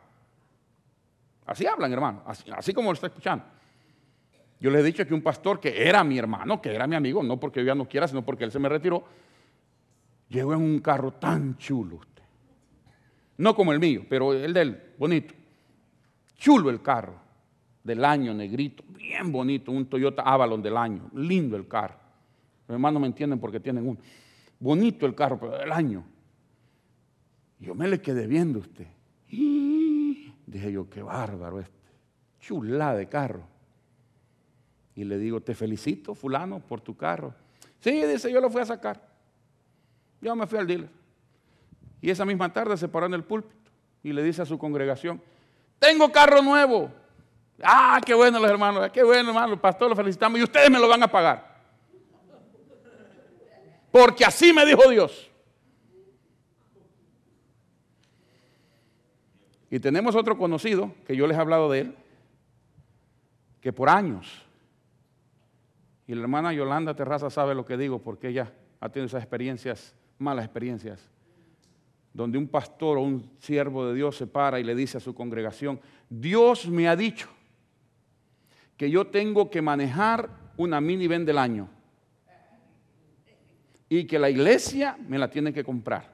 Speaker 1: Así hablan, hermano, así, como lo está escuchando. Yo les he dicho que un pastor que era mi hermano, que era mi amigo, no porque yo ya no quiera, sino porque él se me retiró, llegó en un carro tan chulo usted. No como el mío, pero el de él, bonito. Chulo el carro, del año, negrito, bien bonito, un Toyota Avalon del año, lindo el carro. Los hermanos me entienden porque tienen un... Bonito el carro, pero del año. Yo me le quedé viendo a usted. Dije yo, qué bárbaro este. Chulá de carro. Y le digo, te felicito, fulano, por tu carro. Sí, dice, yo lo fui a sacar. Yo me fui al dealer. Y esa misma tarde se paró en el púlpito y le dice a su congregación, tengo carro nuevo. Ah, qué bueno los hermanos, qué bueno hermano, el pastor lo felicitamos y ustedes me lo van a pagar. Porque así me dijo Dios. Y tenemos otro conocido, que yo les he hablado de él, que por años, y la hermana Yolanda Terraza sabe lo que digo, porque ella ha tenido esas experiencias, malas experiencias, donde un pastor o un siervo de Dios se para y le dice a su congregación, Dios me ha dicho que yo tengo que manejar una mini minivan del año y que la iglesia me la tiene que comprar.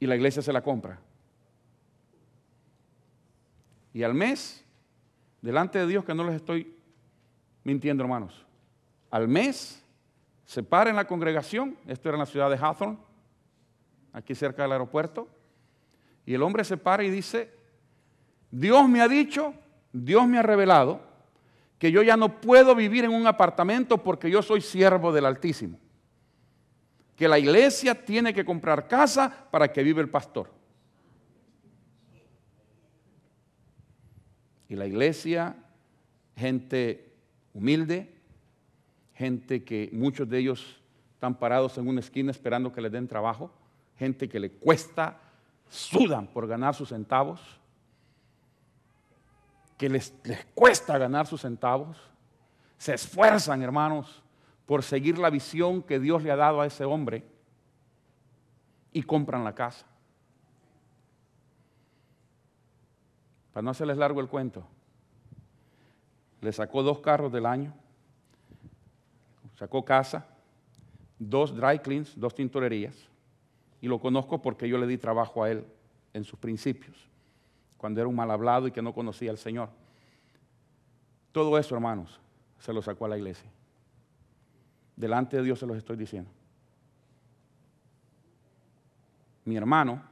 Speaker 1: Y la iglesia se la compra. Y al mes, delante de Dios que no les estoy mintiendo, hermanos, al mes se para en la congregación, esto era en la ciudad de Hawthorne, aquí cerca del aeropuerto, y el hombre se para y dice, Dios me ha dicho, Dios me ha revelado, que yo ya no puedo vivir en un apartamento porque yo soy siervo del Altísimo. Que la iglesia tiene que comprar casa para que vive el pastor. Y la iglesia, gente humilde, gente que muchos de ellos están parados en una esquina esperando que les den trabajo, gente que le cuesta, sudan por ganar sus centavos, que les, les cuesta ganar sus centavos, se esfuerzan, hermanos, por seguir la visión que Dios le ha dado a ese hombre y compran la casa. Para no hacerles largo el cuento, le sacó dos carros del año, sacó casa, dos dry cleans, dos tintorerías, y lo conozco porque yo le di trabajo a él en sus principios, cuando era un mal hablado y que no conocía al Señor. Todo eso, hermanos, se lo sacó a la iglesia. Delante de Dios se los estoy diciendo. Mi hermano,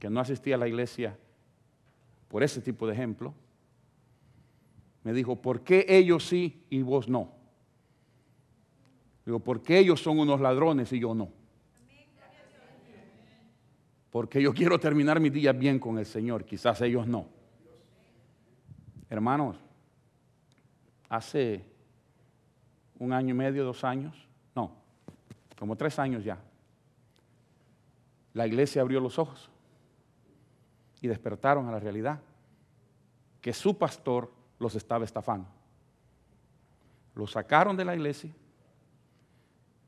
Speaker 1: que no asistía a la iglesia por ese tipo de ejemplo, me dijo, ¿por qué ellos sí y vos no? Digo, ¿por qué ellos son unos ladrones y yo no? Porque yo quiero terminar mi día bien con el Señor, quizás ellos no. Hermanos, hace un año y medio, dos años, no, como tres años ya, la iglesia abrió los ojos y despertaron a la realidad que su pastor los estaba estafando. Lo sacaron de la iglesia.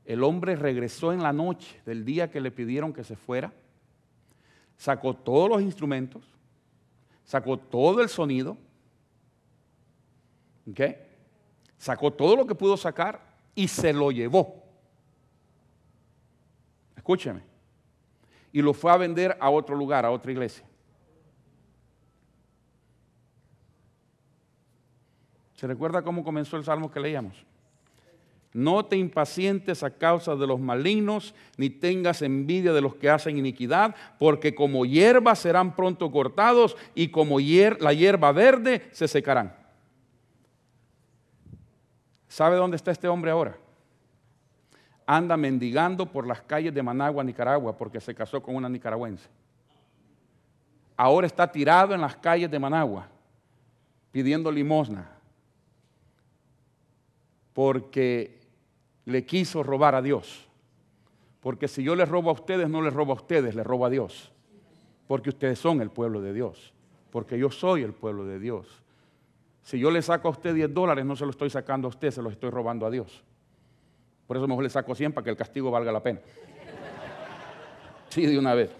Speaker 1: El hombre regresó en la noche del día que le pidieron que se fuera. Sacó todos los instrumentos. Sacó todo el sonido. ¿Ok? Sacó todo lo que pudo sacar y se lo llevó. Escúcheme. Y lo fue a vender a otro lugar, a otra iglesia. ¿Se recuerda cómo comenzó el salmo que leíamos? No te impacientes a causa de los malignos, ni tengas envidia de los que hacen iniquidad, porque como hierba serán pronto cortados y como la hierba verde se secarán. ¿Sabe dónde está este hombre ahora? Anda mendigando por las calles de Managua, Nicaragua, porque se casó con una nicaragüense. Ahora está tirado en las calles de Managua, pidiendo limosna porque le quiso robar a Dios. Porque si yo les robo a ustedes, no les robo a ustedes, les robo a Dios. Porque ustedes son el pueblo de Dios. Porque yo soy el pueblo de Dios. Si yo le saco a usted 10 dólares, no se los estoy sacando a usted, se los estoy robando a Dios. Por eso mejor le saco 100 para que el castigo valga la pena. Sí, de una vez.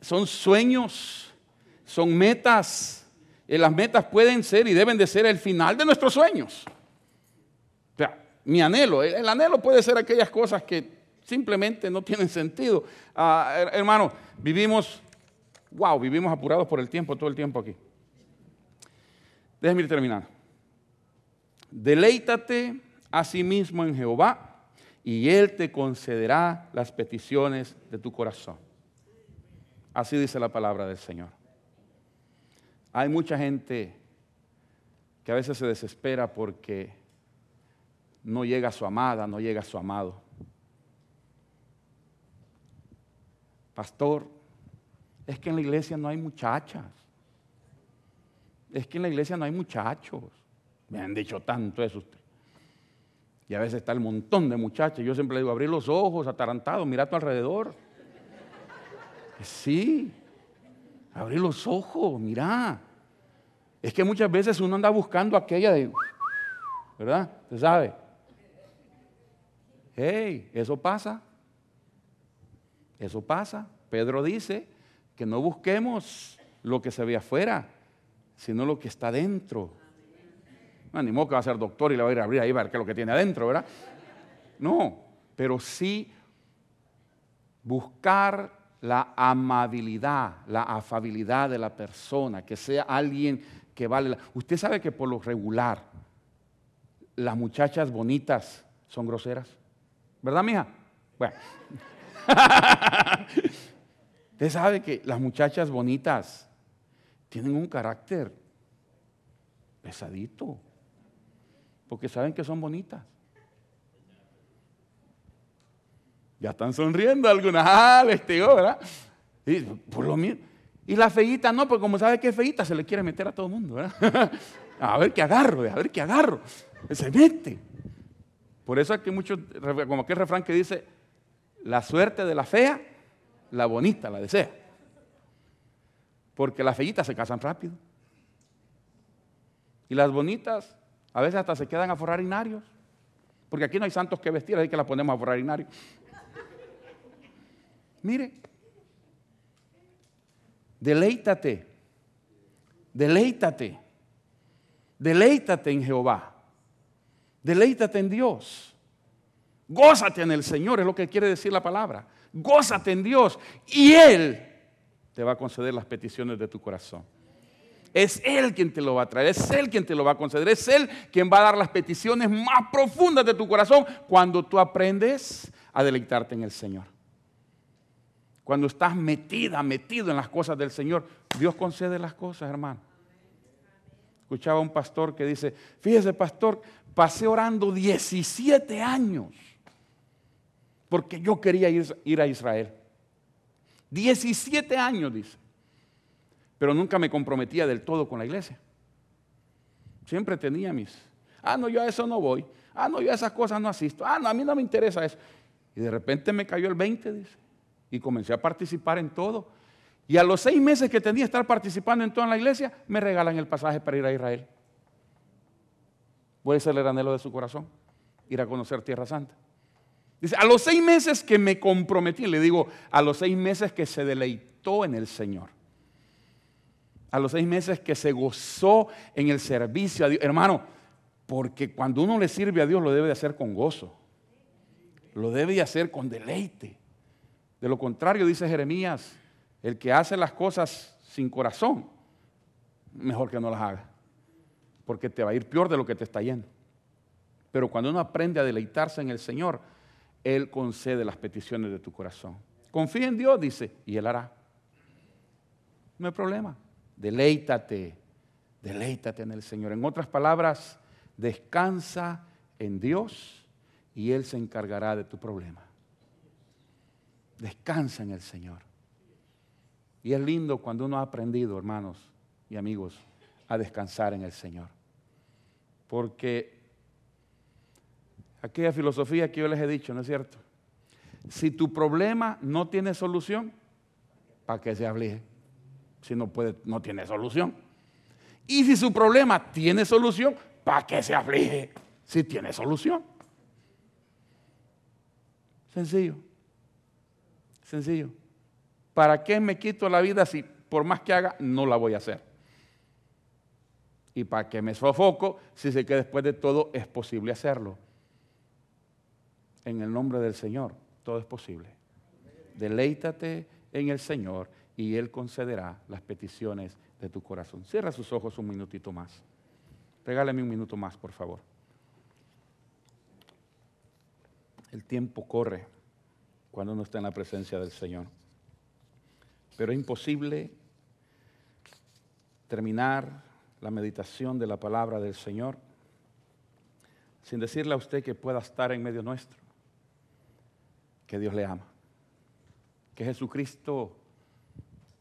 Speaker 1: son sueños, son metas eh, las metas pueden ser y deben de ser el final de nuestros sueños. O sea, mi anhelo, el anhelo puede ser aquellas cosas que simplemente no tienen sentido. Ah, hermano, vivimos, wow, vivimos apurados por el tiempo, todo el tiempo aquí. Déjeme ir terminando. Deleítate a sí mismo en Jehová y Él te concederá las peticiones de tu corazón. Así dice la palabra del Señor. Hay mucha gente que a veces se desespera porque no llega su amada, no llega su amado. Pastor, es que en la iglesia no hay muchachas. Es que en la iglesia no hay muchachos. Me han dicho tanto eso usted. Y a veces está el montón de muchachas. Yo siempre le digo, abrir los ojos, atarantado, mira a tu alrededor. Sí, Abrir los ojos, mirá. Es que muchas veces uno anda buscando aquella de, ¿verdad? ¿Se sabe? Hey, eso pasa. Eso pasa. Pedro dice que no busquemos lo que se ve afuera, sino lo que está dentro. No animó que va a ser doctor y le va a ir a abrir ahí para ver qué es lo que tiene adentro, ¿verdad? No, pero sí buscar la amabilidad, la afabilidad de la persona, que sea alguien que vale la... Usted sabe que por lo regular las muchachas bonitas son groseras. ¿Verdad, mija? Bueno. Usted sabe que las muchachas bonitas tienen un carácter pesadito, porque saben que son bonitas. Ya están sonriendo algunas. Ah, les ¿verdad? Y, la feíta no, porque como sabe que es se le quiere meter a todo el mundo, ¿verdad? a ver qué agarro, a ver qué agarro. Se mete. Por eso aquí muchos, como aquel refrán que dice, la suerte de la fea, la bonita la desea. Porque las feitas se casan rápido. Y las bonitas a veces hasta se quedan a forrar inarios. Porque aquí no hay santos que vestir, así que las ponemos a forrar inarios. Mire, deleítate, deleítate, deleítate en Jehová, deleítate en Dios, gózate en el Señor, es lo que quiere decir la palabra, gózate en Dios y Él te va a conceder las peticiones de tu corazón. Es Él quien te lo va a traer, es Él quien te lo va a conceder, es Él quien va a dar las peticiones más profundas de tu corazón cuando tú aprendes a deleitarte en el Señor. Cuando estás metida, metido en las cosas del Señor, Dios concede las cosas, hermano. Escuchaba un pastor que dice, fíjese pastor, pasé orando 17 años porque yo quería ir, ir a Israel. 17 años, dice. Pero nunca me comprometía del todo con la iglesia. Siempre tenía mis, ah, no, yo a eso no voy. Ah, no, yo a esas cosas no asisto. Ah, no, a mí no me interesa eso. Y de repente me cayó el 20, dice y comencé a participar en todo. Y a los seis meses que tenía estar participando en toda la iglesia, me regalan el pasaje para ir a Israel. a ser el anhelo de su corazón, ir a conocer Tierra Santa. Dice, a los seis meses que me comprometí, le digo, a los seis meses que se deleitó en el Señor. A los seis meses que se gozó en el servicio a Dios. Hermano, porque cuando uno le sirve a Dios lo debe de hacer con gozo. Lo debe de hacer con deleite. De lo contrario, dice Jeremías, el que hace las cosas sin corazón, mejor que no las haga, porque te va a ir peor de lo que te está yendo. Pero cuando uno aprende a deleitarse en el Señor, Él concede las peticiones de tu corazón. Confía en Dios, dice, y Él hará. No hay problema. Deleítate, deleítate en el Señor. En otras palabras, descansa en Dios y Él se encargará de tu problema. Descansa en el Señor. Y es lindo cuando uno ha aprendido, hermanos y amigos, a descansar en el Señor. Porque aquella filosofía que yo les he dicho, ¿no es cierto? Si tu problema no tiene solución, ¿para qué se aflige? Si no puede, no tiene solución. Y si su problema tiene solución, ¿para qué se aflige? Si tiene solución. Sencillo. Sencillo. ¿Para qué me quito la vida si por más que haga no la voy a hacer? ¿Y para qué me sofoco si sé que después de todo es posible hacerlo? En el nombre del Señor, todo es posible. Deleítate en el Señor y Él concederá las peticiones de tu corazón. Cierra sus ojos un minutito más. Regálame un minuto más, por favor. El tiempo corre cuando uno está en la presencia del Señor. Pero es imposible terminar la meditación de la palabra del Señor sin decirle a usted que pueda estar en medio nuestro, que Dios le ama, que Jesucristo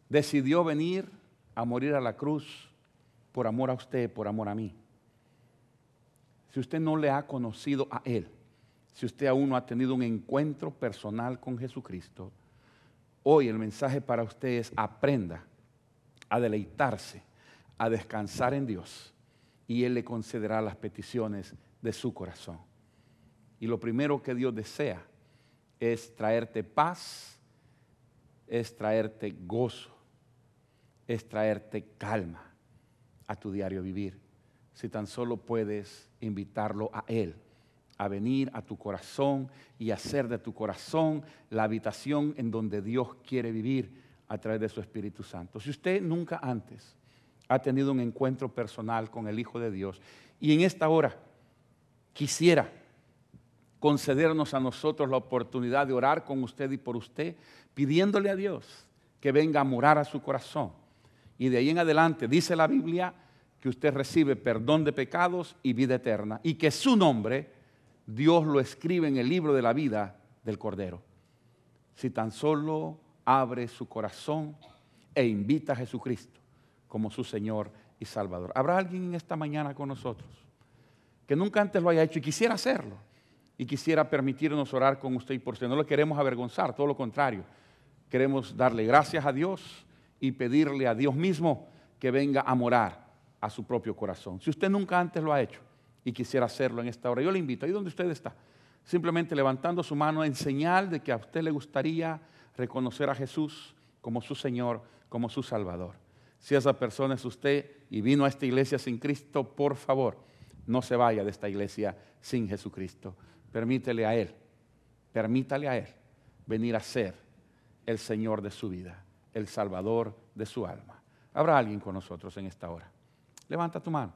Speaker 1: decidió venir a morir a la cruz por amor a usted, por amor a mí. Si usted no le ha conocido a Él, si usted aún no ha tenido un encuentro personal con Jesucristo, hoy el mensaje para usted es aprenda a deleitarse, a descansar en Dios y Él le concederá las peticiones de su corazón. Y lo primero que Dios desea es traerte paz, es traerte gozo, es traerte calma a tu diario vivir, si tan solo puedes invitarlo a Él a venir a tu corazón y hacer de tu corazón la habitación en donde Dios quiere vivir a través de su Espíritu Santo. Si usted nunca antes ha tenido un encuentro personal con el Hijo de Dios y en esta hora quisiera concedernos a nosotros la oportunidad de orar con usted y por usted, pidiéndole a Dios que venga a morar a su corazón. Y de ahí en adelante dice la Biblia que usted recibe perdón de pecados y vida eterna y que su nombre Dios lo escribe en el libro de la vida del Cordero. Si tan solo abre su corazón e invita a Jesucristo como su Señor y Salvador. ¿Habrá alguien en esta mañana con nosotros que nunca antes lo haya hecho y quisiera hacerlo? Y quisiera permitirnos orar con usted y por usted. No lo queremos avergonzar, todo lo contrario. Queremos darle gracias a Dios y pedirle a Dios mismo que venga a morar a su propio corazón. Si usted nunca antes lo ha hecho, y quisiera hacerlo en esta hora. Yo le invito, ahí donde usted está, simplemente levantando su mano en señal de que a usted le gustaría reconocer a Jesús como su Señor, como su Salvador. Si esa persona es usted y vino a esta iglesia sin Cristo, por favor, no se vaya de esta iglesia sin Jesucristo. Permítele a Él, permítale a Él venir a ser el Señor de su vida, el Salvador de su alma. ¿Habrá alguien con nosotros en esta hora? Levanta tu mano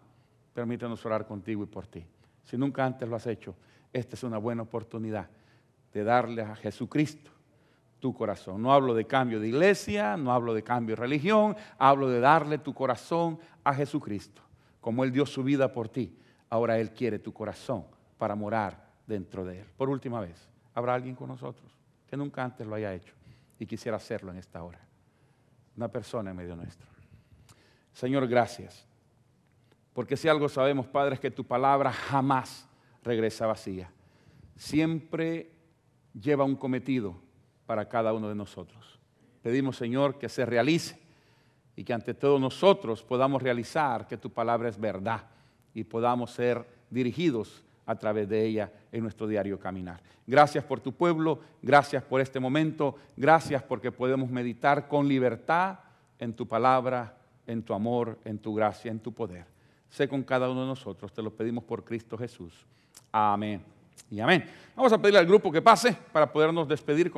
Speaker 1: permítanos orar contigo y por ti. Si nunca antes lo has hecho, esta es una buena oportunidad de darle a Jesucristo tu corazón. No hablo de cambio de iglesia, no hablo de cambio de religión, hablo de darle tu corazón a Jesucristo. Como Él dio su vida por ti, ahora Él quiere tu corazón para morar dentro de Él. Por última vez, ¿habrá alguien con nosotros que nunca antes lo haya hecho y quisiera hacerlo en esta hora? Una persona en medio nuestro. Señor, gracias porque si algo sabemos, Padre, es que tu palabra jamás regresa vacía. Siempre lleva un cometido para cada uno de nosotros. Pedimos, Señor, que se realice y que ante todos nosotros podamos realizar que tu palabra es verdad y podamos ser dirigidos a través de ella en nuestro diario caminar. Gracias por tu pueblo, gracias por este momento, gracias porque podemos meditar con libertad en tu palabra, en tu amor, en tu gracia, en tu poder sé con cada uno de nosotros. Te lo pedimos por Cristo Jesús. Amén y amén. Vamos a pedirle al grupo que pase para podernos despedir con